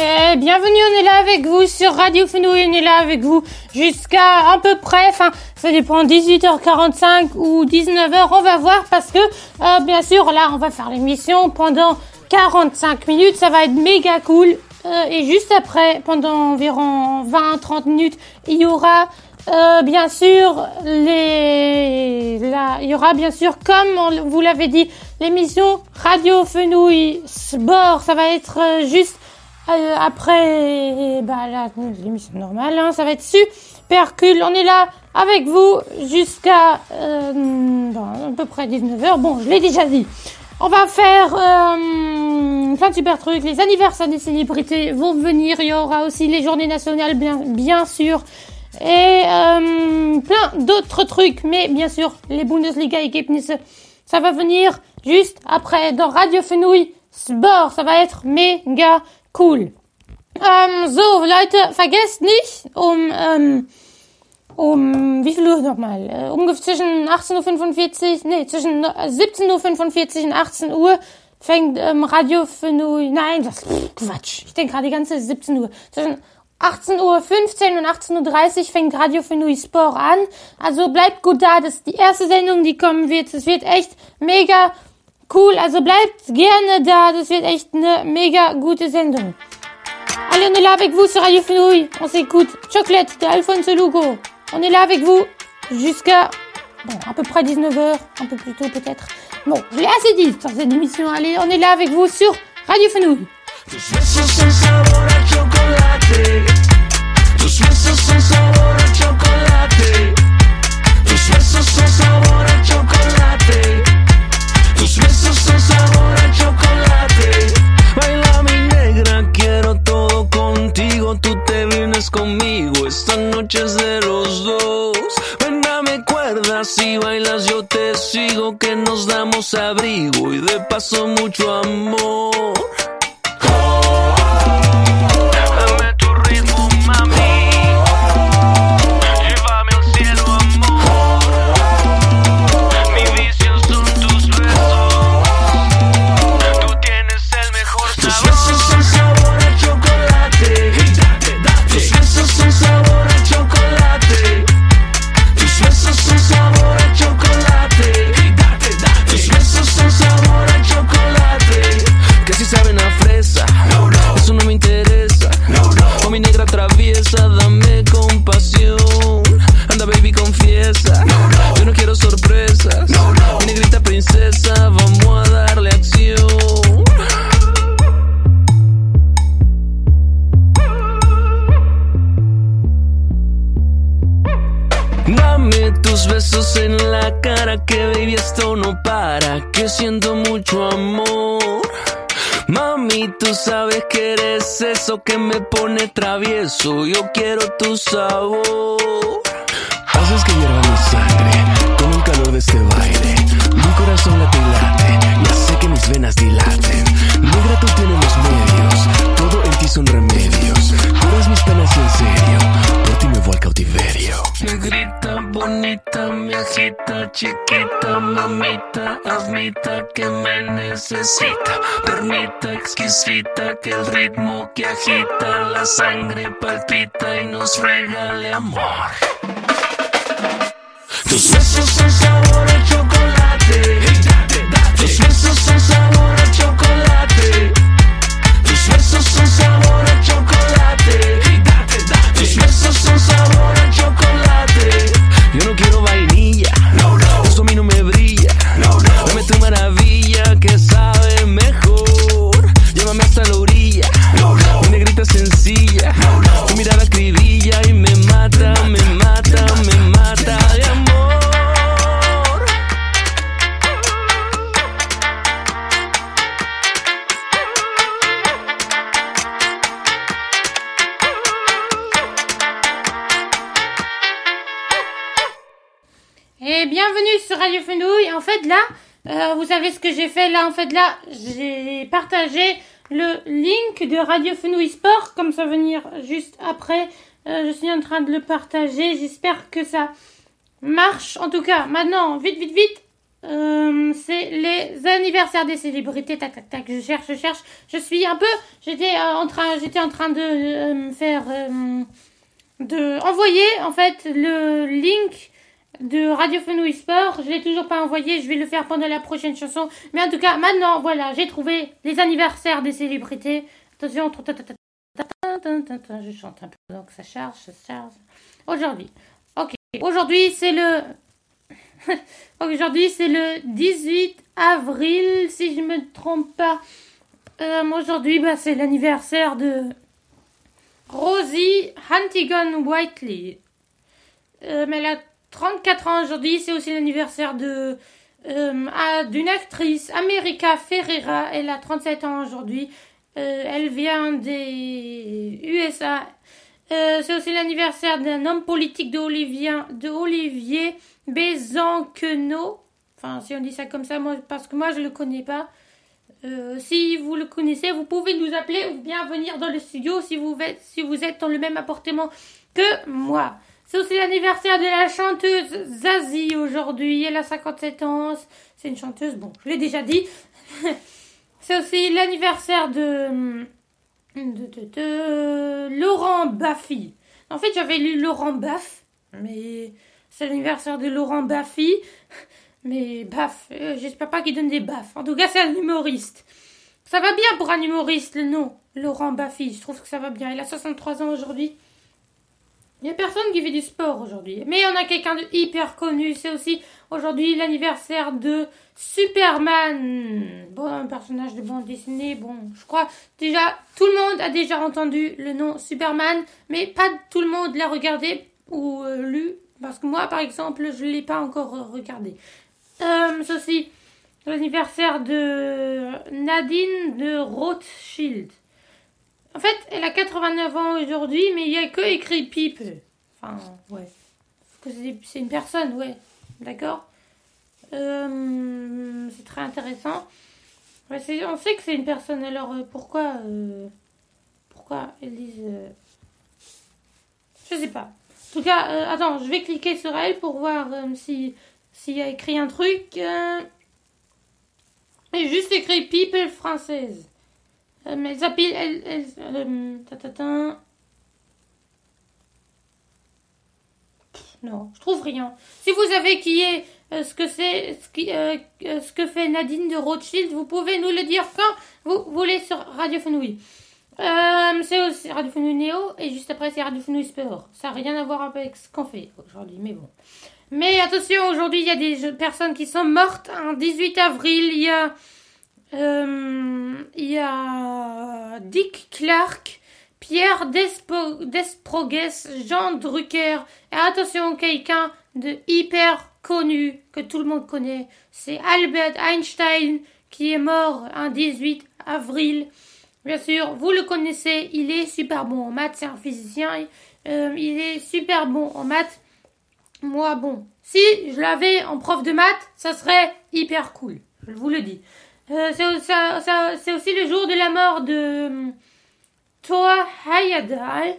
Eh, bienvenue, on est là avec vous sur Radio Fenouil, on est là avec vous jusqu'à à peu près, enfin, ça dépend, 18h45 ou 19h, on va voir parce que, euh, bien sûr, là, on va faire l'émission pendant 45 minutes, ça va être méga cool. Euh, et juste après, pendant environ 20-30 minutes, il y aura euh, bien sûr les là, il y aura bien sûr comme on vous l'avez dit l'émission Radio Fenouil Sport, ça va être euh, juste euh, après bah la- l'émission normale, hein, ça va être super cool. On est là avec vous jusqu'à euh, à peu près 19h. Bon, je l'ai déjà dit. On va faire euh, plein de super trucs. Les anniversaires des célébrités vont venir. Il y aura aussi les journées nationales, bien, bien sûr. Et euh, plein d'autres trucs. Mais bien sûr, les Bundesliga Ergebnisse, ça va venir juste après dans Radio Fenouil Sport. Ça va être méga cool. Ähm, so, Leute, vergesst nicht, um, ähm, um, wie viel Uhr nochmal? Äh, ungefähr zwischen 18.45 Uhr, nee, zwischen äh, 17.45 Uhr und 18 Uhr fängt ähm, Radio Fenouil, nein, das, pff, Quatsch, ich denke gerade die ganze Zeit 17 Uhr. Zwischen 18.15 Uhr und 18.30 Uhr fängt Radio Fenouil Sport an. Also bleibt gut da, das ist die erste Sendung, die kommen wird. Es wird echt mega cool, also bleibt gerne da, das wird echt eine mega gute Sendung. Allez, on est là avec vous sur Radio Fenouil. On s'écoute Chocolate de Alfonso Lugo. On est là avec vous jusqu'à, bon, à peu près 19h, un peu plus tôt peut-être. Bon, je l'ai assez dit sur cette émission. Allez, on est là avec vous sur Radio Fenouil. Tus besos son sabor a chocolate. Tus besos son sabor a chocolate. Tus besos son sabor a chocolate. Tus besos son sabor a chocolate. Baila mi negra, quiero todo contigo. Tú te vienes conmigo. Esta noche es de los dos. Ven, dame cuerdas si bailas yo te sigo. Que nos damos abrigo y de paso mucho amor. so mamita, admita que me necesita. Permita, exquisita, que el ritmo que agita la sangre palpita y nos regale amor. Tus besos son sabor a chocolate. J'ai fait là En fait, là, j'ai partagé le link de Radio Fenouille Sport, comme ça venir juste après. Euh, je suis en train de le partager. J'espère que ça marche. En tout cas, maintenant, vite, vite, vite. Euh, c'est les anniversaires des célébrités. Tac, tac, tac. Je cherche, je cherche. Je suis un peu. J'étais euh, en train, j'étais en train de faire, de envoyer en fait le link de Radio Radiophone Sport, Je l'ai toujours pas envoyé, je vais le faire pendant la prochaine chanson. Mais en tout cas, maintenant, voilà, j'ai trouvé les anniversaires des célébrités. Attention, je chante un peu, donc ça charge, ça charge. Aujourd'hui, ok. Aujourd'hui, c'est le... Aujourd'hui, c'est le 18 avril, si je me trompe pas. Aujourd'hui, bah, c'est l'anniversaire de Rosie Huntington Whiteley. Mais 34 ans aujourd'hui. C'est aussi l'anniversaire de euh, d'une actrice, America Ferreira. Elle a 37 ans aujourd'hui. Euh, elle vient des USA. Euh, c'est aussi l'anniversaire d'un homme politique de Olivier, de Olivier Bézanquenot. Enfin, si on dit ça comme ça, parce que moi, je le connais pas. Si vous le connaissez, vous pouvez nous appeler ou bien venir dans le studio si vous si vous êtes dans le même appartement que moi. C'est aussi l'anniversaire de la chanteuse Zazie aujourd'hui. Elle a 57 ans. C'est une chanteuse, bon, je l'ai déjà dit. C'est aussi l'anniversaire de, de, Laurent Baffy. En fait, j'avais lu Laurent Baff, mais c'est l'anniversaire de Laurent Baffy. Mais baff, euh, j'espère pas qu'il donne des baffes. En tout cas, c'est un humoriste. Ça va bien pour un humoriste, le nom. Laurent Baffy, je trouve que ça va bien. Il a 63 ans aujourd'hui. Il n'y a personne qui fait du sport aujourd'hui. Mais on a quelqu'un de hyper connu. C'est aussi aujourd'hui l'anniversaire de Superman. Bon, un personnage de bande dessinée. Bon, je crois déjà tout le monde a déjà entendu le nom Superman, mais pas tout le monde l'a regardé ou euh, lu. Parce que moi, par exemple, je ne l'ai pas encore regardé. Euh, aussi l'anniversaire de Nadine de Rothschild. En fait, elle a 89 ans aujourd'hui, mais il n'y a que écrit People. Enfin, ouais. C'est- une personne, ouais. D'accord Euh, C'est très intéressant. Ouais, on sait que c'est une personne, alors euh, pourquoi euh, Pourquoi ils disent. Je sais pas. En tout cas, attends, je vais cliquer sur elle pour voir si s'il y a écrit un truc. Il y a juste écrit People française. Euh, mais elles. Elles, euh, ta, ta, ta. Pff, Non, je trouve rien. Si vous savez qui est euh, ce que c'est, euh, euh, ce que fait Nadine de Rothschild, vous pouvez nous le dire quand vous voulez sur Radio Fenouil. Euh, c'est aussi Radio Fenouil Néo et juste après c'est Radio Fenouil Sport. Ça n'a rien à voir avec ce qu'on fait aujourd'hui, mais bon. Mais attention, aujourd'hui il y a des personnes qui sont mortes. Un 18 avril, il y a euh, il y a Dick Clark, Pierre Despo- Desproges, Jean Drucker. Et attention, quelqu'un de hyper connu que tout le monde connaît, c'est Albert Einstein qui est mort un 18 avril. Bien sûr, vous le connaissez, il est super bon en maths, c'est un physicien, euh, il est super bon en maths. Moi, bon, si je l'avais en prof de maths, ça serait hyper cool, je vous le dis. Euh, c'est aussi le jour de la mort de hum, Thor Heyerdahl,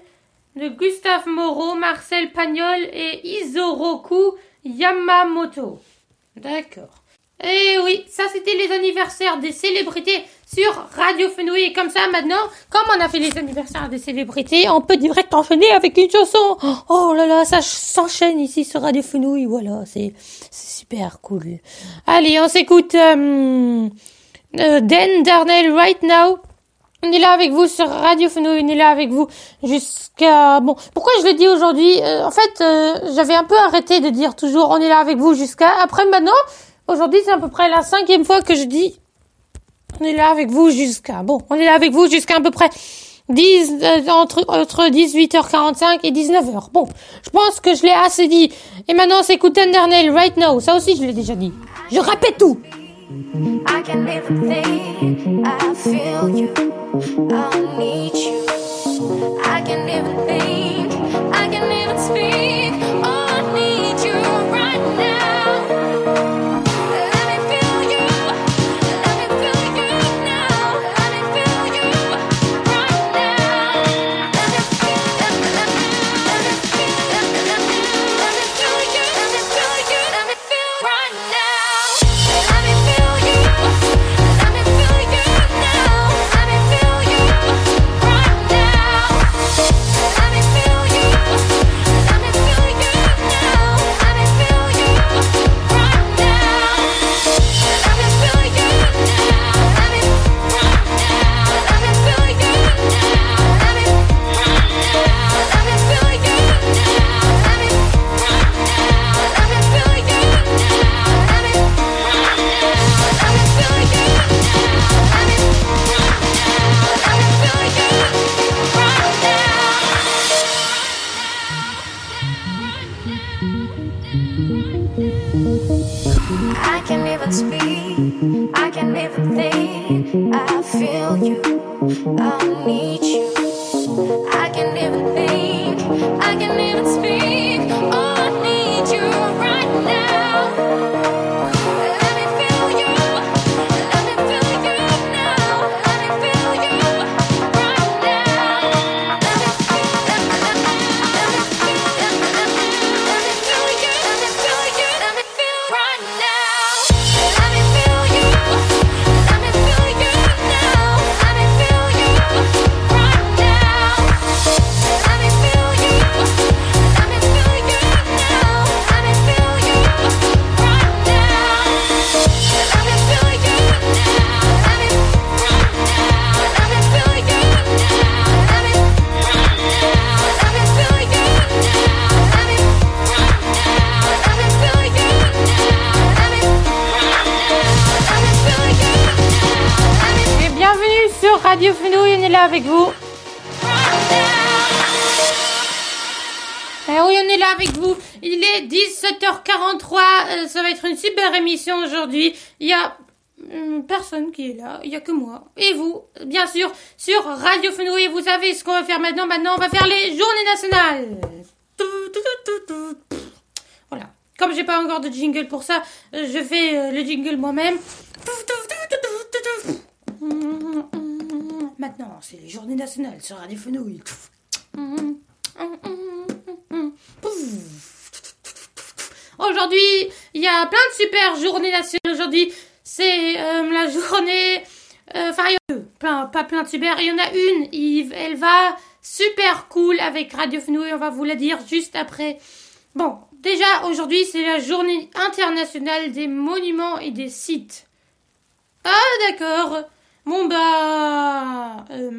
de Gustave Moreau, Marcel Pagnol et Isoroku Yamamoto. D'accord. Et oui, ça c'était les anniversaires des célébrités sur Radio Fenouil. Et comme ça, maintenant, comme on a fait les anniversaires des célébrités, on peut direct enchaîner avec une chanson. Oh là là, ça s'enchaîne ici sur Radio Fenouil. Voilà, c'est super cool. Allez, on s'écoute euh, euh, Dan Darnell Right Now. On est là avec vous sur Radio Fenouil, on est là avec vous jusqu'à... Bon, pourquoi je le dis aujourd'hui? Euh, En fait, euh, j'avais un peu arrêté de dire toujours on est là avec vous jusqu'à... Après maintenant, aujourd'hui c'est à peu près la cinquième fois que je dis on est là avec vous jusqu'à... Bon, on est là avec vous jusqu'à à peu près 10, euh, entre, entre 18h45 et 19h. Bon, je pense que je l'ai assez dit. Et maintenant, c'est Undernail Right Now. Ça aussi, je l'ai déjà dit. Je répète tout I can't live a thing. I feel you. I need you. I can't live a thing. Est 17h43. euh, ça va être une super émission aujourd'hui. Il y a hum, personne qui est là. Il y a que moi. Et vous, bien sûr, sur Radio Fenouil. Vous savez ce qu'on va faire maintenant. Maintenant, on va faire les journées nationales. Voilà. Comme j'ai pas encore de jingle pour ça, euh, je fais euh, le jingle moi-même. Maintenant, c'est les journées nationales sur Radio Fenouil. Aujourd'hui, il y a plein de super journées nationales. Aujourd'hui, c'est euh, la journée. euh, Enfin, il y a deux. Plein, pas plein de super. Il y en a une. il- elle va super cool avec Radio Fenouil. On va vous la dire juste après. Bon, déjà, aujourd'hui, c'est la journée internationale des monuments et des sites. Ah, d'accord. Bon, bah. euh,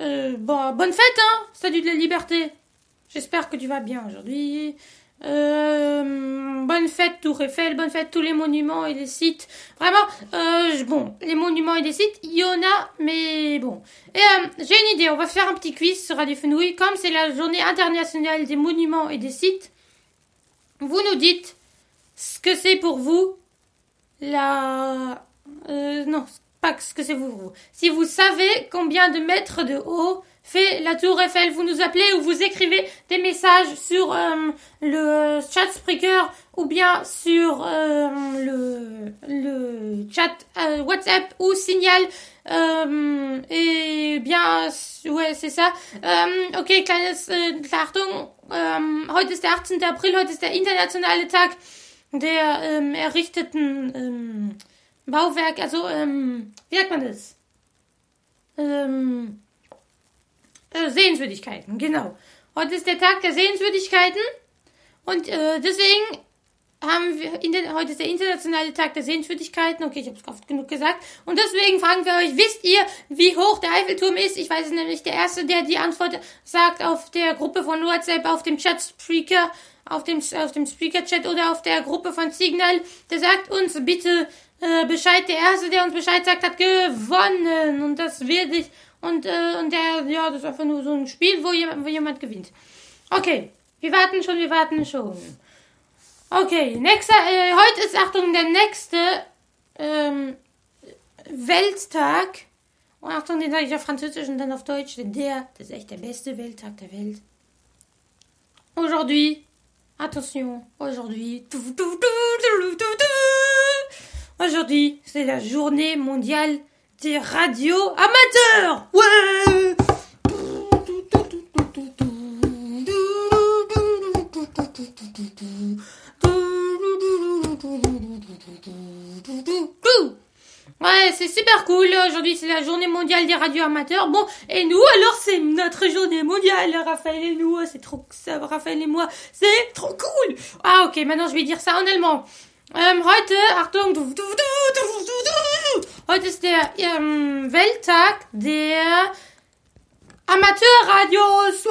euh, bon, bonne fête, hein Salut de la liberté J'espère que tu vas bien aujourd'hui. Euh, bonne fête Tour Eiffel, bonne fête tous les monuments et les sites. Vraiment, euh, bon, les monuments et les sites, il y en a, mais bon. Et euh, j'ai une idée, on va faire un petit quiz sur Radio Fenouil. Comme c'est la journée internationale des monuments et des sites, vous nous dites ce que c'est pour vous la... Non, pas ce que c'est pour vous. Si vous savez combien de mètres de haut fait la tour Eiffel, vous nous appelez ou vous écrivez des messages sur euh, le chat Spreaker ou bien sur euh, le, le chat euh, WhatsApp ou Signal. Euh, et bien, ouais, c'est ça. Ähm, okay, kleines äh, Achtung. Heute ist der 18. April, heute ist der internationale Tag der ähm, errichteten ähm, Bauwerk, also, ähm, wie sagt man das? Ähm, äh, Sehenswürdigkeiten, genau. Heute ist der Tag der Sehenswürdigkeiten. Und äh, deswegen haben wir, inter- heute ist der internationale Tag der Sehenswürdigkeiten, okay, ich habe es oft genug gesagt, und deswegen fragen wir euch, wisst ihr, wie hoch der Eiffelturm ist? Ich weiß es nämlich, der Erste, der die Antwort sagt auf der Gruppe von WhatsApp, auf dem Chat-Speaker, auf dem, auf dem Speaker-Chat oder auf der Gruppe von Signal, der sagt uns bitte äh, Bescheid, der Erste, der uns Bescheid sagt, hat gewonnen, und das werde ich, und, äh, und der, ja, das ist einfach nur so ein Spiel, wo jemand, wo jemand gewinnt. Okay, wir warten schon, wir warten schon. Okay, nächster, äh, heute ist, Achtung, der nächste ähm, Welttag. Und Achtung, den sage ich auf Französisch und dann auf Deutsch, denn der, das ist echt der beste Welttag der Welt. Aujourd'hui, attention, aujourd'hui, aujourd'hui, c'est la journée mondiale des radios amateurs. Ouais. Ouais, c'est super cool. Aujourd'hui, c'est la journée mondiale des radios amateurs. Bon, et nous, alors, c'est notre journée mondiale, Raphaël et nous. C'est trop, ça, Raphaël et moi, c'est trop cool. Ah, ok, maintenant, je vais dire ça en allemand. Ähm, heute, Achtung, du, du, du, du, du, du. heute ist der ähm, Welttag der Amateurradios.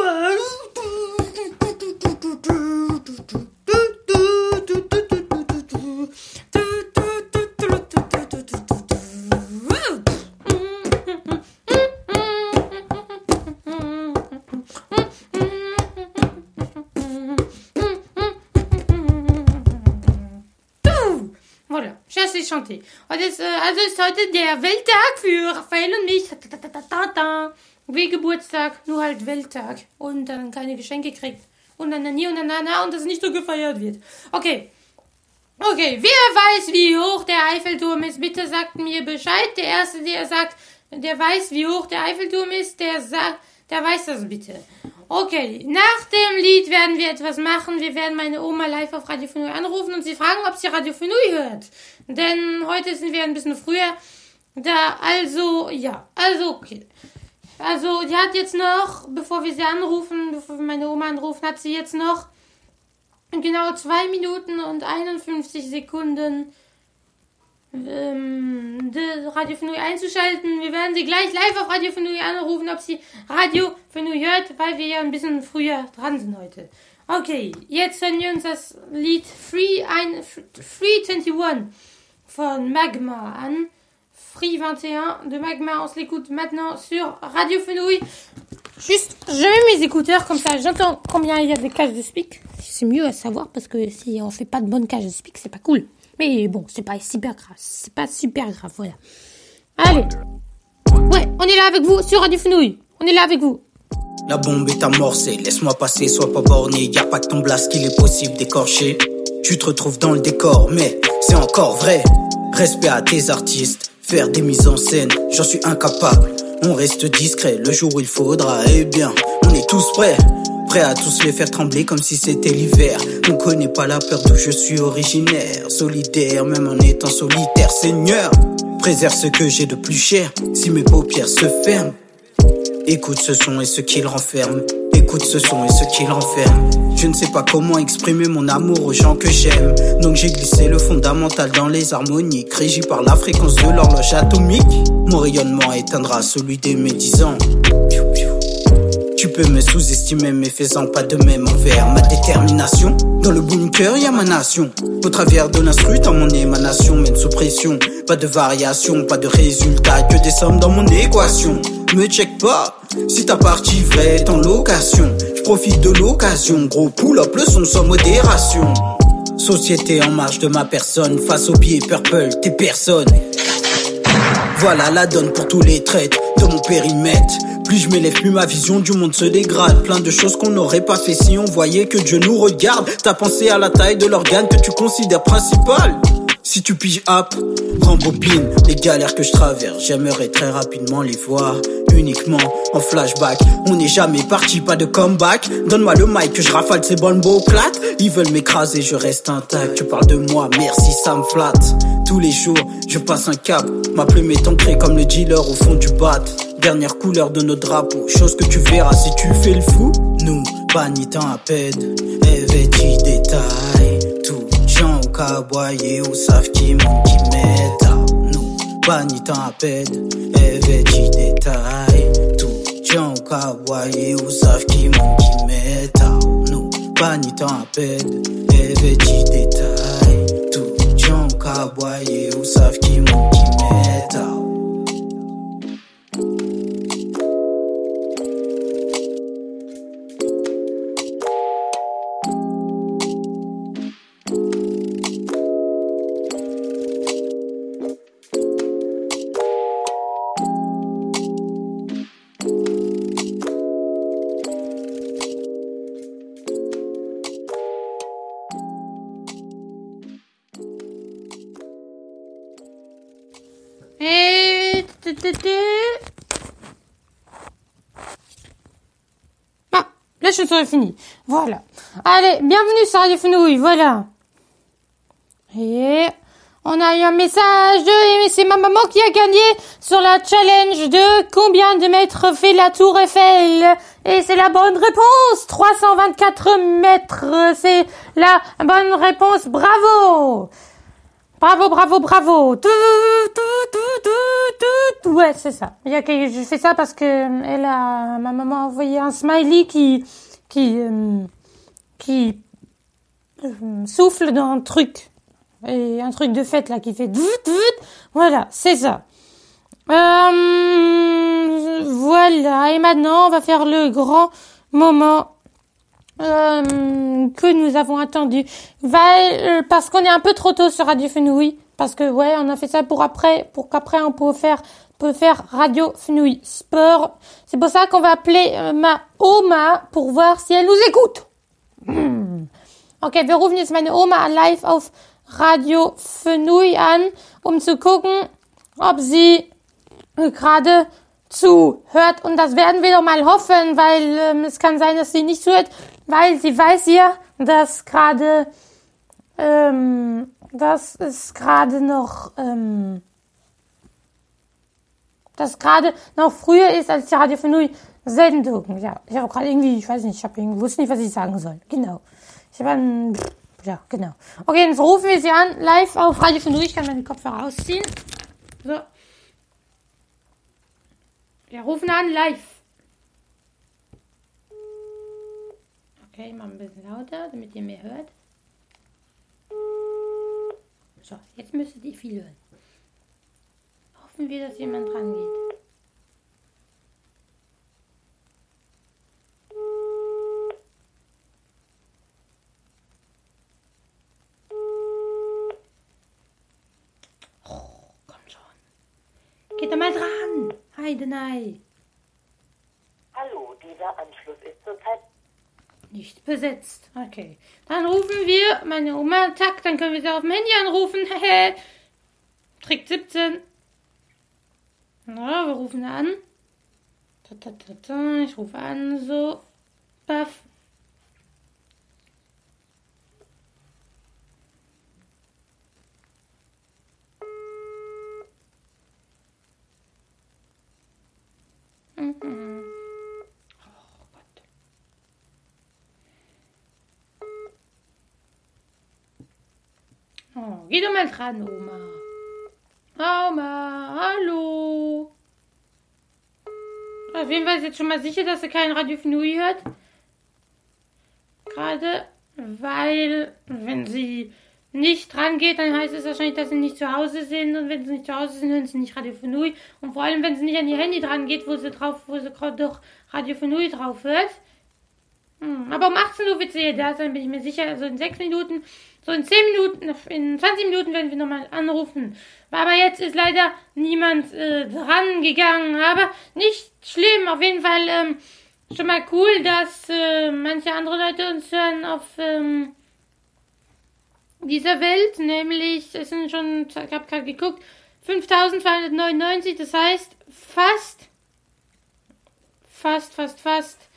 Chanter. Heute ist, äh, also ist heute der Welttag für Raphael und mich. Wie Geburtstag, nur halt Welttag. Und dann keine Geschenke kriegt. Und dann nie und dann na, und das nicht so gefeiert wird. Okay. Okay, wer weiß, wie hoch der Eiffelturm ist, bitte sagt mir Bescheid. Der Erste, der sagt, der weiß, wie hoch der Eiffelturm ist, der sagt, der weiß das bitte. Okay, nach dem Lied werden wir etwas machen. Wir werden meine Oma live auf Radio Fenui anrufen und sie fragen, ob sie Radio Fenui hört. Denn heute sind wir ein bisschen früher da. Also, ja, also okay. Also, die hat jetzt noch, bevor wir sie anrufen, bevor wir meine Oma anrufen, hat sie jetzt noch genau 2 Minuten und 51 Sekunden ähm, Radio Fenui einzuschalten. Wir werden sie gleich live auf Radio Fenui anrufen, ob sie Radio Fenui hört, weil wir ja ein bisschen früher dran sind heute. Okay, jetzt hören wir uns das Lied Free, ein, Free 21 von Magma an. Free 21 de Magma, on se l'écoute maintenant sur Radio Fenouil. Juste, je mets mes écouteurs comme ça, j'entends combien il y a de cages de speak. C'est mieux à savoir parce que si on fait pas de bonnes cages de speak, c'est pas cool. Mais bon, c'est pas super grave, c'est pas super grave, voilà. Allez. Ouais, on est là avec vous sur Radio Fenouil. On est là avec vous. La bombe est amorcée, laisse-moi passer, sois pas borné. Y pas que ton blast qu'il est possible d'écorcher. Tu te retrouves dans le décor, mais c'est encore vrai. Respect à tes artistes, faire des mises en scène, j'en suis incapable. On reste discret le jour où il faudra, eh bien, on est tous prêts. Prêts à tous les faire trembler comme si c'était l'hiver. On connaît pas la peur d'où je suis originaire. Solidaire, même en étant solitaire, Seigneur. Préserve ce que j'ai de plus cher, si mes paupières se ferment. Écoute ce son et ce qu'il renferme. Écoute ce son et ce qu'il renferme. Je ne sais pas comment exprimer mon amour aux gens que j'aime. Donc j'ai glissé le fondamental dans les harmoniques, régi par la fréquence de l'horloge atomique. Mon rayonnement éteindra celui des médisants. Tu peux me sous-estimer, mais faisant pas de même envers ma détermination. Dans le bunker, y a ma nation. Au travers de l'instru, dans mon émanation, mène sous pression. Pas de variation, pas de résultat, que des sommes dans mon équation. Me check pas, si ta partie vraie est en location. Je profite de l'occasion, gros pull-up, le son sans modération. Société en marge de ma personne, face au pied purple, t'es personne. Voilà la donne pour tous les traites de mon périmètre. Plus je m'élève, plus ma vision du monde se dégrade. Plein de choses qu'on n'aurait pas fait si on voyait que Dieu nous regarde. T'as pensé à la taille de l'organe que tu considères principal. Si tu piges app, rembobine les galères que je traverse. J'aimerais très rapidement les voir uniquement en flashback. On n'est jamais parti, pas de comeback. Donne-moi le mic que je rafale ces bonnes beaux plates. Ils veulent m'écraser, je reste intact. Tu parles de moi, merci, ça me flatte. Tous les jours, je passe un cap. Ma plume est ancrée comme le dealer au fond du bat. Dernière couleur de nos drapeaux, chose que tu verras si tu fais le fou. Nous, pas ni temps à peine, vêtis détail. Tout gens au caboyer ou savent qui monte qui Nous, pas ni temps à peine, vêtis détail. Tout gens au caboyer ou savent qui monte qui Nous, pas ni temps à peine, vêtis détail. Tout gens au caboyer ou savent qui monte qui chanson est finie. Voilà. Allez, bienvenue sur Radio Fenouille, voilà. Et on a eu un message de... C'est ma maman qui a gagné sur la challenge de combien de mètres fait la tour Eiffel. Et c'est la bonne réponse 324 mètres, c'est la bonne réponse, bravo Bravo, bravo, bravo. Tout, tout, tout, tout, tout. Ouais, c'est ça. Je fais ça parce que euh, elle a ma maman a envoyé un smiley qui qui euh, qui euh, souffle dans un truc et un truc de fête là qui fait. Voilà, c'est ça. Euh, voilà. Et maintenant, on va faire le grand moment que nous avons attendu. Parce qu'on est un peu trop tôt sur Radio Fenouille. Parce que ouais, on a fait ça pour après, pour qu'après on peut faire, faire Radio Fenouil Sport. C'est pour ça qu'on va appeler euh, ma Oma pour voir si elle nous écoute. Hm. Okay, wir rufen jetzt meine Oma live auf Radio Fenouil an, um zu gucken, ob sie gerade zuhört. Und das werden wir doch mal hoffen, weil ähm, es kann sein, dass sie nicht zuhört, weil sie weiß ja, dass gerade, ähm, dass es gerade noch, ähm, dass gerade noch früher ist als die Radio Fenouil Sendung. Ja, ich habe gerade irgendwie, ich weiß nicht, ich habe irgendwie wusste nicht, was ich sagen soll. Genau. Ich habe ein, ja, genau. Okay, jetzt rufen wir sie an, live auf Radio Fenouil. Ich kann meine Kopfhörer ausziehen. So. Wir rufen an live. Okay, mal ein bisschen lauter, damit ihr mehr hört. So, jetzt müsstet ihr viel hören. Hoffen wir, dass jemand dran geht. Oh, komm schon. Geht doch mal dran. Heidenei. Hallo, dieser Anschluss ist zurzeit Nicht besetzt. Okay. Dann rufen wir meine Oma. Tack, dann können wir sie auf dem Handy anrufen. Hehe. Trick 17. Na, wir rufen an. Ich rufe an, so. Paff. Mhm. Oh Gott. Oh, geh doch mal dran, Oma. Oma, hallo. Auf jeden Fall ist jetzt schon mal sicher, dass sie kein Radio Fnui hört. Gerade, weil, wenn sie nicht dran geht, dann heißt es wahrscheinlich, dass sie nicht zu Hause sind. Und wenn sie nicht zu Hause sind, hören sie nicht Radio Fnui. Und vor allem, wenn sie nicht an ihr Handy dran geht, wo sie drauf, wo sie gerade doch Radio Fnui drauf hört. Hm, Aber um 18 Uhr wird sie hier da sein, bin ich mir sicher. Also in 6 Minuten, so in 10 Minuten, in 20 Minuten werden wir nochmal anrufen. Aber jetzt ist leider niemand äh, dran gegangen. Aber nicht schlimm, auf jeden Fall ähm, schon mal cool, dass äh, manche andere Leute uns hören auf ähm, dieser Welt. Nämlich, es sind schon, ich habe gerade geguckt, 5299, das heißt fast, fast, fast, fast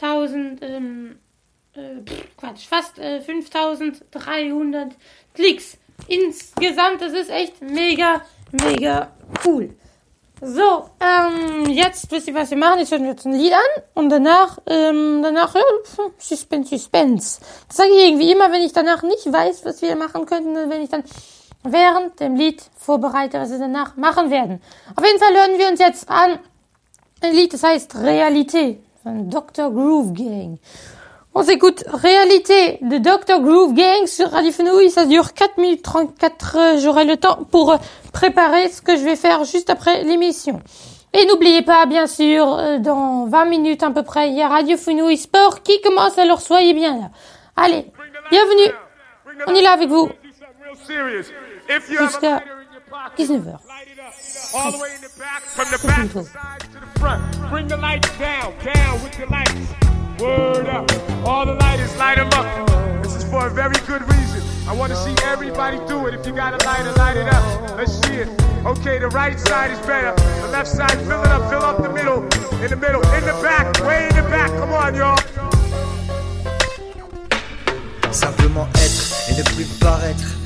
1000, ähm, äh, Quatsch, fast äh, 5300 Klicks insgesamt. Das ist echt mega, mega cool. So, ähm, jetzt wisst ihr, was wir machen. Jetzt hören wir jetzt ein Lied an und danach, ähm, danach, ja, Suspense, Suspense. Das sage ich irgendwie immer, wenn ich danach nicht weiß, was wir machen könnten, wenn ich dann während dem Lied vorbereite, was wir danach machen werden. Auf jeden Fall hören wir uns jetzt an ein Lied, das heißt Réalité von Dr. Groove Gang. On s'écoute Réalité de Dr. Groove Gang sur Radio Fenouil. Ça dure 4 minutes 34. J'aurai le temps pour préparer ce que je vais faire juste après l'émission. Et n'oubliez pas, bien sûr, euh, dans 20 minutes à peu près, il y a Radio Fenouil Sport qui commence, alors soyez bien là. Allez, bienvenue. On est là avec vous jusqu'à 19h. All the in. Word up. All the lighters, light them up. This is for a very good reason. I want to see everybody do it. If you got a lighter, light it up. Let's see it. Okay, the right side is better. The left side, fill it up, fill up the middle. In the middle, in the back, way in the back. Come on, y'all. Simplement être et ne plus paraître.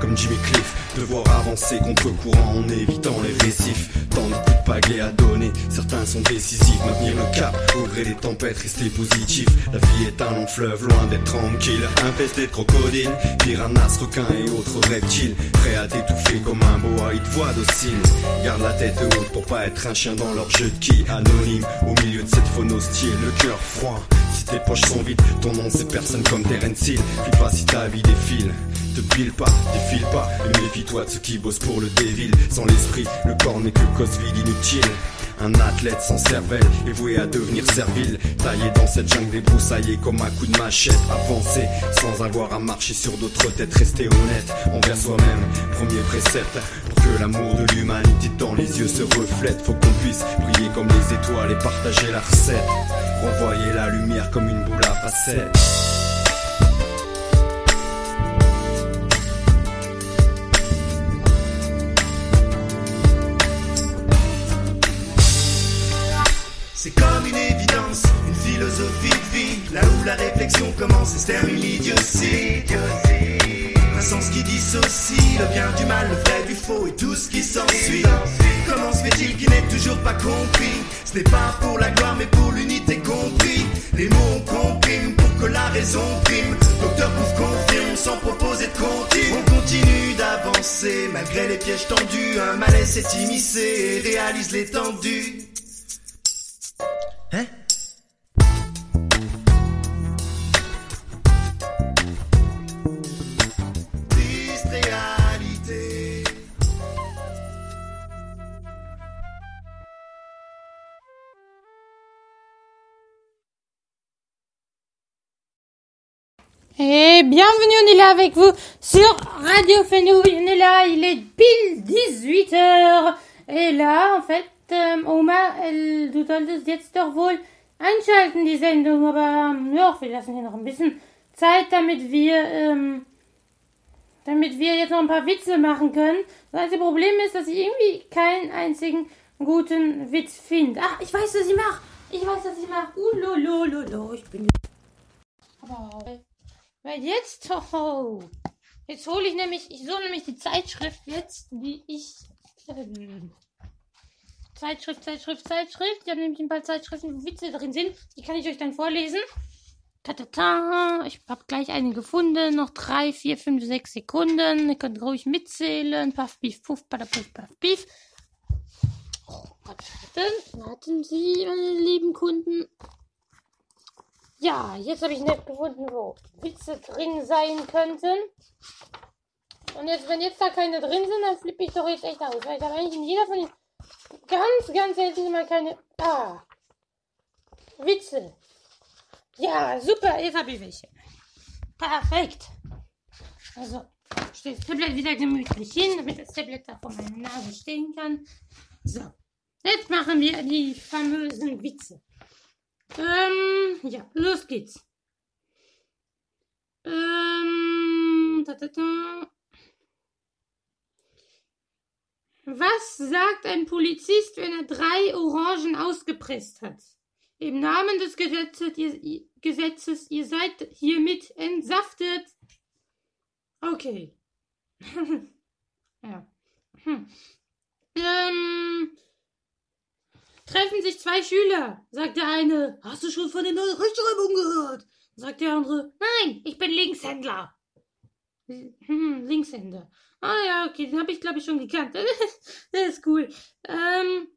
Comme Jimmy Cliff. Devoir avancer contre courant en évitant les récifs. Tant de coups de à donner, certains sont décisifs. Maintenir le cap, ouvrir les tempêtes, rester positif. La vie est un long fleuve, loin d'être tranquille. Infesté de crocodiles, piranhas, requins et autres reptiles. Prêt à t'étouffer comme un boa, ils te voient docile. Garde la tête haute pour pas être un chien dans leur jeu de qui. Anonyme, au milieu de cette faune hostile, le cœur froid. Tes poches sont vides, ton nom c'est personne comme Terence Hill. Puis pas si ta vie défile. Te pile pas, défile pas, et méfie-toi de ceux qui bossent pour le dévil. Sans l'esprit, le corps n'est que cause vide inutile. Un athlète sans cervelle est voué à devenir servile. Taillé dans cette jungle débroussaillée comme un coup de machette. Avancer sans avoir à marcher sur d'autres têtes. Rester honnête envers soi-même. Premier précepte que l'amour de l'humanité dans les yeux se reflète. Faut qu'on puisse briller comme les étoiles et partager la recette. Renvoyer la lumière comme une boule à facettes. C'est comme une évidence, une philosophie de vie, là où la réflexion commence et se termine l'idiotie. Sens qui dissocie le bien du mal, le vrai du faux et tout ce qui s'ensuit. Comment se fait-il qu'il n'ait toujours pas compris? Ce n'est pas pour la gloire mais pour l'unité compris. Les mots on comprime pour que la raison prime. Docteur Pouf confirme sans proposer de continue. On continue d'avancer malgré les pièges tendus. Un malaise s'est immiscé et réalise l'étendue. Et bienvenue, on est là avec vous sur Radio Fenouil. On est là, il est pile 18h. Et là, en fait, ähm, Oma, äh, du solltest jetzt doch wohl einschalten, die Sendung. Aber ja, wir lassen hier noch ein bisschen Zeit, damit wir, ähm, damit wir jetzt noch ein paar Witze machen können. Das einzige Problem ist, dass ich irgendwie keinen einzigen guten Witz finde. Ach, ich weiß, was ich mache. Ich weiß, was ich mache. Ulolololo, ich bin... Aber... Weil jetzt, oh, jetzt hole ich nämlich, ich suche nämlich die Zeitschrift jetzt, die ich, ähm, Zeitschrift, Zeitschrift, Zeitschrift. Ich habe nämlich ein paar Zeitschriften, wo Witze drin sind. Die kann ich euch dann vorlesen. Tatata, ich habe gleich eine gefunden. Noch drei, vier, fünf, sechs Sekunden. Ihr könnt ruhig mitzählen. Puff, Beef, Puff, Puff, Puff, Beef. Oh Gott, warten, warten Sie, meine lieben Kunden. Ja, jetzt habe ich nicht gefunden, wo Witze drin sein könnten. Und jetzt, wenn jetzt da keine drin sind, dann flippe ich doch jetzt echt aus. Weil ich habe eigentlich in jeder von den ganz, ganz selten mal keine. Ah. Witze. Ja, super, jetzt habe ich welche. Perfekt. Also, stelle das Tablet wieder gemütlich hin, damit das Tablet da vor meiner Nase stehen kann. So. Jetzt machen wir die famösen Witze. Ähm, ja, los geht's. Ähm, da, da, da. Was sagt ein Polizist, wenn er drei Orangen ausgepresst hat? Im Namen des Gesetzes, ihr, Gesetzes, ihr seid hiermit entsaftet. Okay. ja. Hm. Ähm, treffen sich zwei Schüler. Sagt der eine, hast du schon von der neuen Rechtschreibung gehört? Sagt der andere, nein, ich bin Linkshändler. Hm, Linkshänder. Ah ja, okay, den habe ich glaube ich schon gekannt. Der ist cool. Ähm,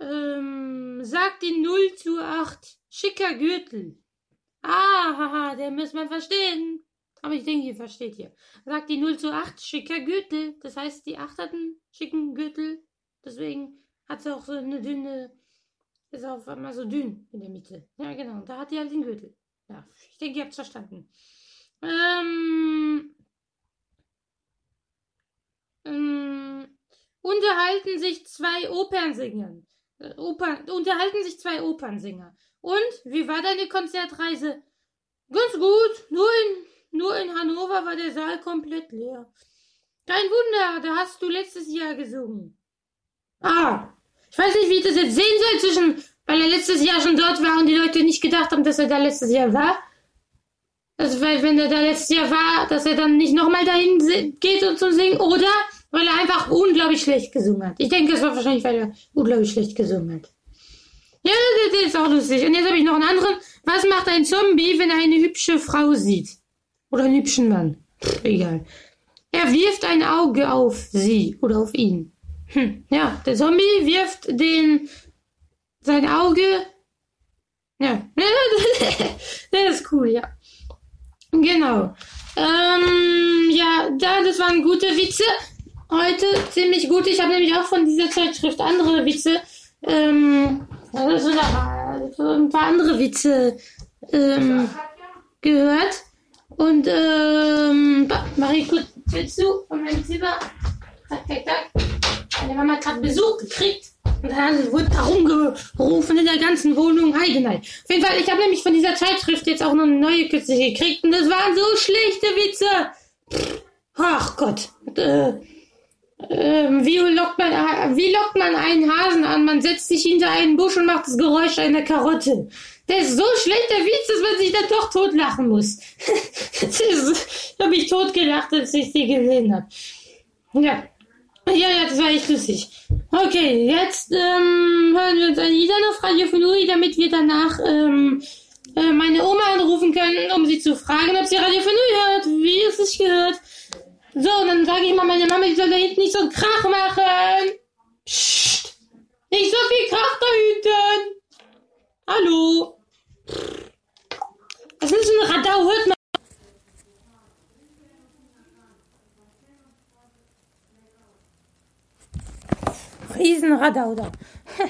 ähm, sagt die 0 zu 8. Schicker Gürtel. Ah, haha, den muss man verstehen. Aber ich denke, ihr versteht hier. Sagt die 0 zu 8, schicker Gürtel. Das heißt, die 8 hat einen schicken Gürtel. Deswegen hat sie auch so eine dünne, ist auf einmal so dünn in der Mitte. Ja, genau. Da hat die halt den Gürtel. Ja, ich denke, ihr habt verstanden. Ähm, ähm, unterhalten sich zwei Opernsänger. Äh, Opern, unterhalten sich zwei Opernsänger. Und wie war deine Konzertreise? Ganz gut. Nur in, nur in Hannover war der Saal komplett leer. Kein Wunder, da hast du letztes Jahr gesungen. Ah, ich weiß nicht, wie ich das jetzt sehen soll zwischen, weil er letztes Jahr schon dort war und die Leute nicht gedacht haben, dass er da letztes Jahr war. Also, weil, wenn er da letztes Jahr war, dass er dann nicht nochmal dahin geht und zum Singen, oder weil er einfach unglaublich schlecht gesungen hat. Ich denke, es war wahrscheinlich, weil er unglaublich schlecht gesungen hat. Ja, das, das ist auch lustig. Und jetzt habe ich noch einen anderen. Was macht ein Zombie, wenn er eine hübsche Frau sieht? Oder einen hübschen Mann? Pff, egal. Er wirft ein Auge auf sie oder auf ihn. Hm, ja, der Zombie wirft den sein Auge. Ja, das ist cool, ja. Genau. Ähm, ja, da, das waren gute Witze. Heute ziemlich gut. Ich habe nämlich auch von dieser Zeitschrift andere Witze. Ähm, also ein paar andere Witze ähm, gehört. Und ähm, ba- Marie, kurz du von meinem Zimmer? Zack, zack, zack. Meine Mama hat gerade Besuch gekriegt. Und dann wurde da rumgerufen in der ganzen Wohnung. Heidenei. Auf jeden Fall, ich habe nämlich von dieser Zeitschrift jetzt auch noch eine neue kürzlich gekriegt. Und das waren so schlechte Witze. Pff, Ach Gott. Äh, ähm, wie, lockt man, wie lockt man einen Hasen an? Man setzt sich hinter einen Busch und macht das Geräusch einer Karotte. Der ist so schlecht, der Witz, dass man sich dann doch totlachen muss. das ist, ich habe mich totgelacht, als ich die gesehen habe. Ja. Ja, ja, das war echt lustig. Okay, jetzt ähm, hören wir uns ein Lied an auf Radio Funui, damit wir danach ähm, äh, meine Oma anrufen können, um sie zu fragen, ob sie Radio Funui hört, wie es sich gehört. So, und dann sage ich mal meine Mama, die soll da hinten nicht so einen Krach machen. Psst. Nicht so viel Krach da hinten. Hallo. Was ist denn ein Radau? Hört mal. Riesenradau da.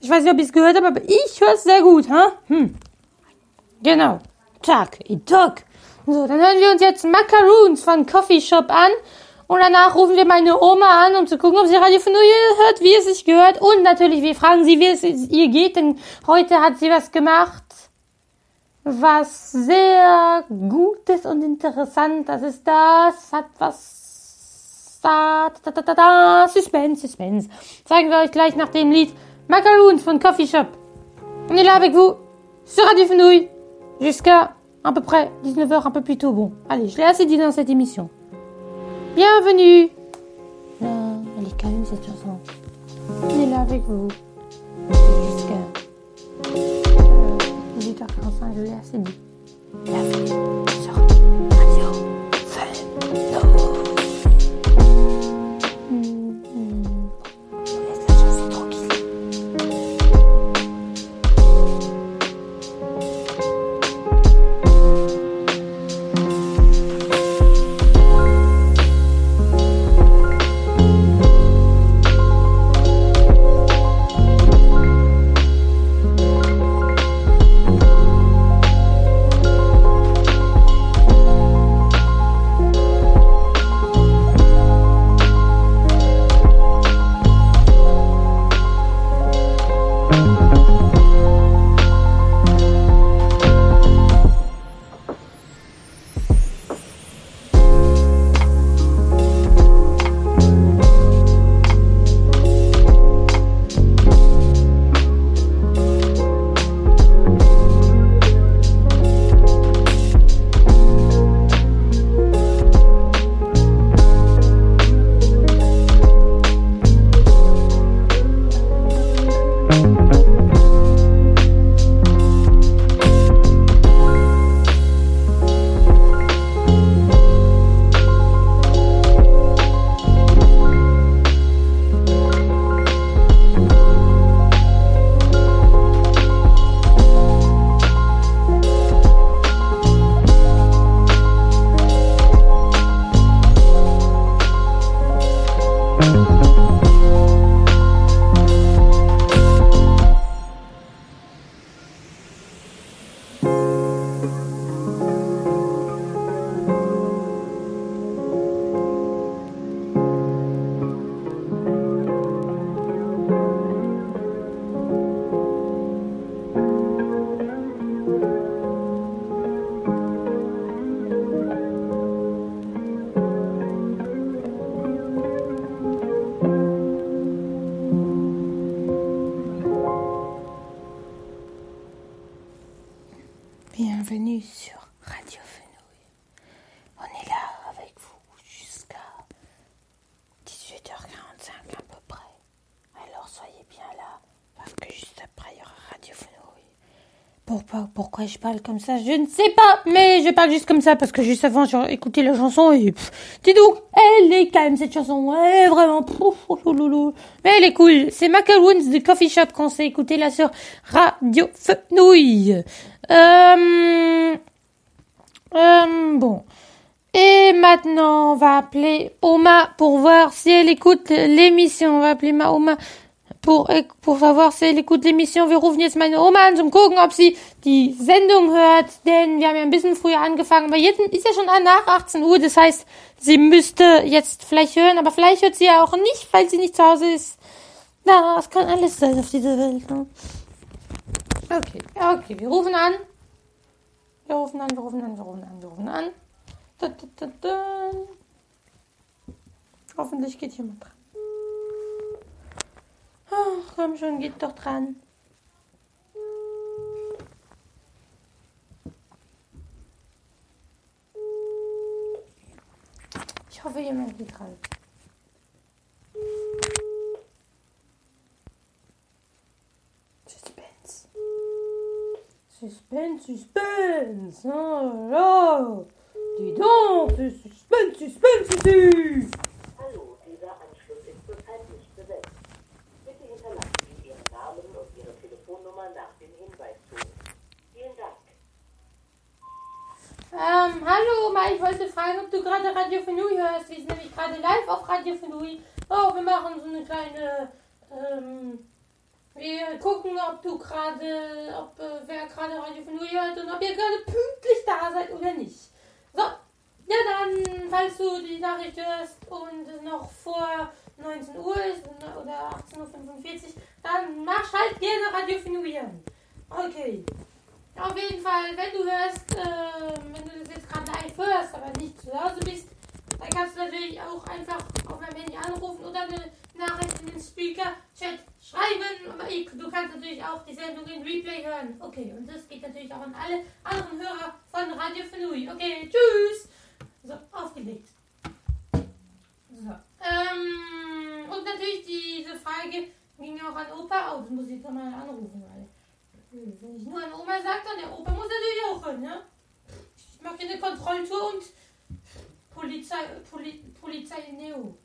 Ich weiß nicht, ob ich es gehört habe, aber ich höre es sehr gut, ha? Hm. Genau. Tag, Tag. So, dann hören wir uns jetzt Macaroons von Coffee Shop an. Und danach rufen wir meine Oma an, um zu gucken, ob sie Radio ihr hört, wie es sich gehört. Und natürlich, wir fragen sie, wie es ihr geht, denn heute hat sie was gemacht, was sehr Gutes und interessant. Das ist das, hat was, da, da, da, da, da, Suspense, Suspense. Zeigen wir euch gleich nach dem Lied Coffee Shop. On est là avec vous, sur Radio Fenouille, jusqu'à à peu près 19h, un peu plus tôt. Bon, allez, je l'ai assez dit dans cette émission. Bienvenue elle est même cette chanson. On est là avec vous. Jusqu'à euh, 18h45, je l'ai assez dit. Bienvenue sur Radio Fenouille. Je parle comme ça Je ne sais pas, mais je parle juste comme ça parce que juste avant j'ai écouté la chanson et pff, dis donc, elle est quand même cette chanson, ouais vraiment, oh. mais elle est cool. C'est Macaroons de Coffee Shop qu'on s'est écouté là sur Radio Fenouil. Euh, euh, bon. Et maintenant, on va appeler Oma pour voir si elle écoute l'émission. On va appeler ma Oma pour, pour savoir si elle écoute l'émission. Wir rufen jetzt meine Oma an, zum gucken, ob sie die Sendung hört, denn wir haben ja ein bisschen früher angefangen, aber jetzt ist ja schon nach 18 Uhr, das heißt, sie müsste jetzt vielleicht hören, aber vielleicht hört sie ja auch nicht, weil sie nicht zu Hause ist. Na, es kann alles sein auf dieser Welt. Ne? Okay, okay, wir rufen an. Wir rufen an, wir rufen an, wir rufen an, wir rufen an. Da, da, da. Hoffentlich geht jemand dran. Komm schon, geht doch dran. Ich hoffe, jemand geht dran. Suspense. Suspense, suspense. Oh là. Dis donc, c'est suspense, suspense Ähm, hallo Oma, ich wollte fragen, ob du gerade Radio Fenui hörst. Wir sind nämlich gerade live auf Radio Fenui. Oh, wir machen so eine kleine, ähm, wir gucken, ob du gerade, ob äh, wer gerade Radio Fenui hört und ob ihr gerade pünktlich da seid oder nicht. So, ja dann, falls du die Nachricht hörst und noch vor 19 Uhr ist oder 18.45 Uhr, dann mach halt gerne Radio Fenui an. Okay. Auf jeden Fall, wenn du hörst, äh, wenn du das jetzt gerade live hörst, aber nicht zu Hause bist, dann kannst du natürlich auch einfach auf meinem Handy anrufen oder eine Nachricht in den Speaker-Chat schreiben. Aber ich, du kannst natürlich auch die Sendung in Replay hören. Okay, und das geht natürlich auch an alle anderen Hörer von Radio Fenui. Okay, tschüss. So, aufgelegt. So. Ähm, und natürlich diese Frage ging auch an Opa. Oh, muss ich jetzt nochmal anrufen, wenn ich nur an Oma sage, dann der Opa muss natürlich auch hören, ne? Ich mache hier eine Kontrolltour und Polizei, Poli, Polizei Neo.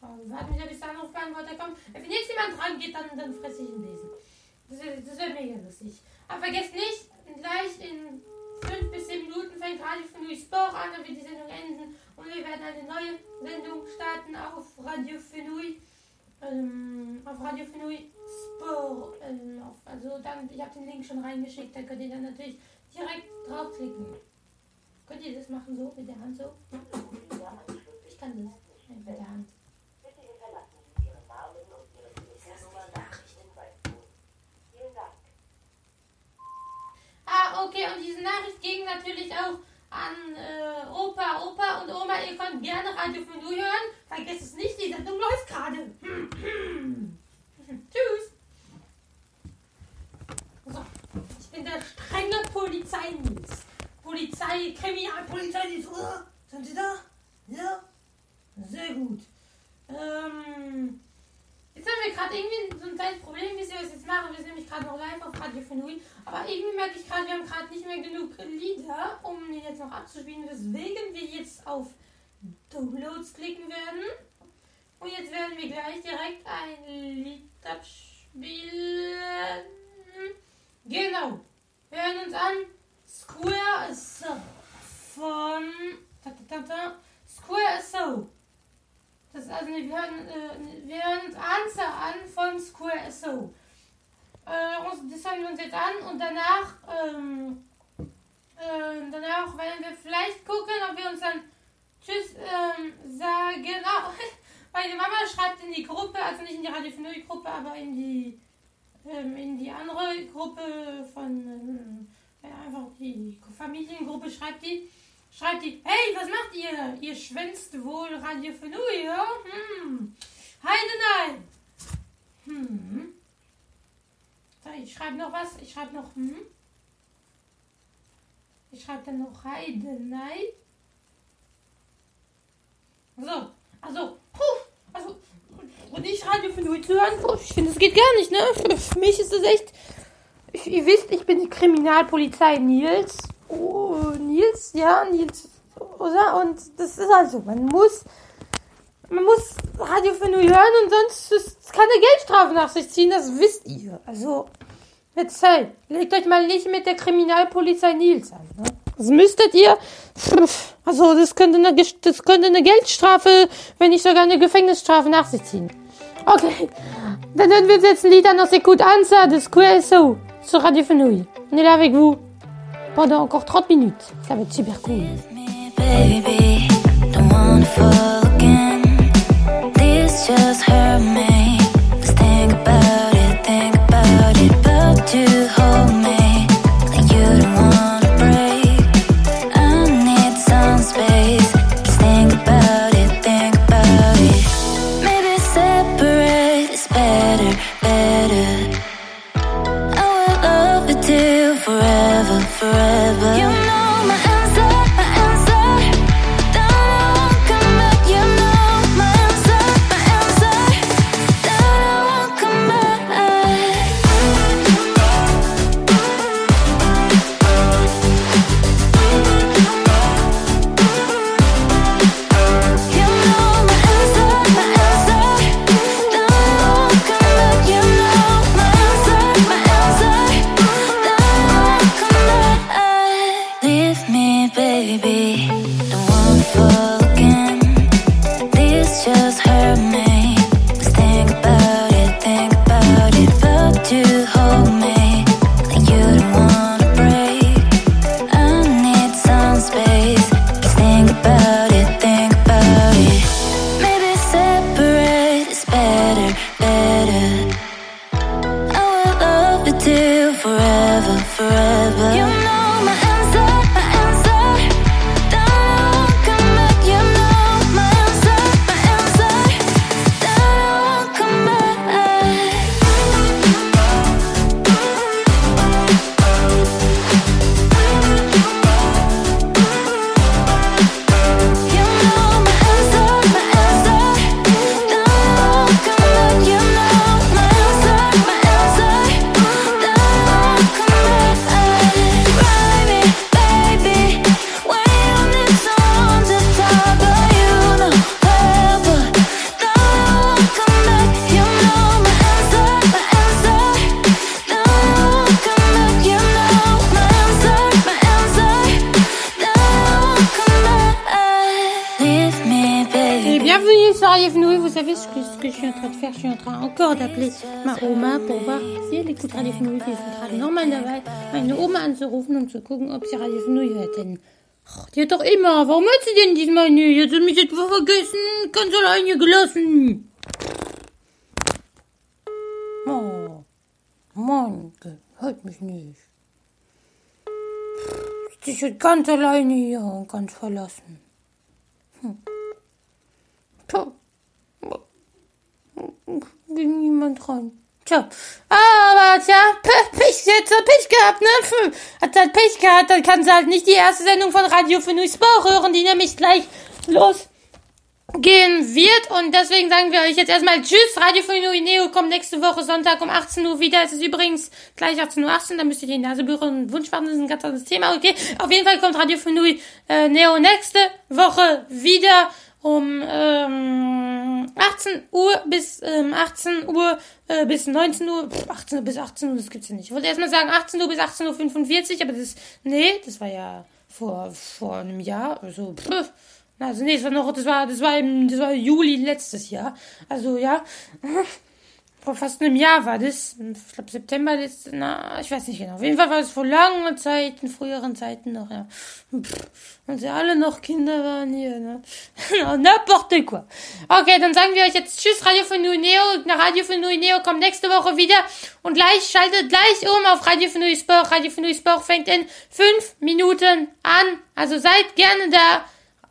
Aber warten wir, bis der Anrufbeantworter kommt. Wenn jetzt jemand dran geht, dann, dann fresse ich ihn lesen. Das wäre das wär mega lustig. Aber vergesst nicht, gleich in 5 bis 10 Minuten fängt Radio Fenui Sport an, dann wird die Sendung enden und wir werden eine neue Sendung starten auf Radio Fenui. Ähm, auf Radio Fenui Sport. Ähm, auf, also dann, ich habe den Link schon reingeschickt, da könnt ihr dann natürlich direkt draufklicken. Könnt ihr das machen so mit der Hand so? Ich kann das mit der Hand. Ah, okay, und diese Nachricht ging natürlich auch an äh, Opa, Opa und Oma. Ihr könnt gerne Radio Fenui hören. Vergesst es nicht, die Sendung läuft gerade. Tschüss. So, ich bin der strenge Polizeidienst. Polizei, Kriminalpolizeidienst. Oh, sind Sie da? Ja? Sehr gut. Ähm, jetzt haben wir gerade irgendwie so ein kleines Problem, wie wir es jetzt machen. Wir sind nämlich gerade noch live auf Radio Fenui. Aber irgendwie merke ich gerade, wir haben gerade nicht mehr genug Lieder, um die jetzt noch abzuspielen. Weswegen wir jetzt auf Downloads klicken werden. Und jetzt werden wir gleich direkt ein Lied abspielen. Genau. Wir hören uns an Square So von. Square So also nee, wir hören, äh, wir hören uns Answer an von Square So. Äh, uns- das hören wir uns jetzt an und danach, ähm, äh, danach werden wir vielleicht gucken, ob wir uns dann Tschüss ähm, sagen. Oh, meine Mama schreibt in die Gruppe, also nicht in die Radio Gruppe, aber in die ähm, in die andere Gruppe von ähm, einfach die Familiengruppe schreibt die schreibt die hey was macht ihr ihr schwänzt wohl Radio Finui ja hm Heide nein hm ich schreibe noch was ich schreibe noch hm ich schreibe dann noch Heide nein so also puh, also und nicht Radio für zu hören. Puh, Ich finde, das geht gar nicht, ne? Für, für mich ist das echt. Ich, ihr wisst, ich bin die Kriminalpolizei Nils. Oh, Nils, ja, Nils. Oder? Und das ist also, man muss. Man muss Radio für nur hören und sonst ist, kann eine Geldstrafe nach sich ziehen, das wisst ihr. Also, jetzt hey, legt euch mal nicht mit der Kriminalpolizei Nils an, ne? Das müsstet ihr. Also, das könnte, eine, das könnte eine Geldstrafe, wenn nicht sogar eine Gefängnisstrafe nach sich ziehen. Ok. Dann hören wir jetzt ein Lied an, c'est coup Answer de Square So sur Radio Fenouil. On est là avec vous pendant encore 30 minutes. Ça va être super cool. Hold me gucken, ob sie Radio Fenouil hört. Denn oh, die hat doch immer. Warum hat sie denn diesmal nicht? Hat sie mich etwa vergessen? Ganz alleine gelassen. Oh, Mann, hört mich nicht. Sie ist ganz alleine hier und ganz verlassen. Hm. Tja. Ging niemand dran. Tja. Aber tja, Pech, jetzt hat Pech gehabt, ne? Hat halt Pech gehabt, dann kann sie halt nicht die erste Sendung von Radio für Sport hören, die nämlich gleich losgehen wird. Und deswegen sagen wir euch jetzt erstmal Tschüss. Radio für Neo kommt nächste Woche Sonntag um 18 Uhr wieder. Es ist übrigens gleich 18.18 Uhr, 18, dann müsst ihr die Nase berühren und Wunsch machen, das ist ein ganz anderes Thema, okay? Auf jeden Fall kommt Radio für äh, Neo nächste Woche wieder um ähm, 18 Uhr bis ähm, 18 Uhr äh, bis 19 Uhr, Pff, 18 Uhr bis 18 Uhr, das gibt's ja nicht. Ich wollte erstmal sagen 18 Uhr bis 18 Uhr 45, aber das, nee, das war ja vor, vor einem Jahr, also, pff, Also nee, das war noch, das war, das war im, das war Juli letztes Jahr. Also ja, vor fast einem Jahr war das. Ich glaube September letztes, na, ich weiß nicht genau. Auf jeden Fall war es vor langen Zeiten, früheren Zeiten noch, ja. Und sie alle noch Kinder waren hier, ne? N'importe quoi. Okay, dann sagen wir euch jetzt Tschüss, Radio von Neo. Na, Radio von Neo kommt nächste Woche wieder. Und gleich, schaltet gleich um auf Radio von Sport. Radio von Sport fängt in fünf Minuten an. Also seid gerne da.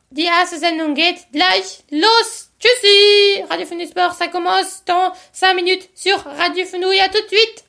Die erste Sendung geht gleich los. Tschüssi! Radio Fenouil Sport, ça commence dans 5 minutes sur Radio Fenouil. À tout de suite!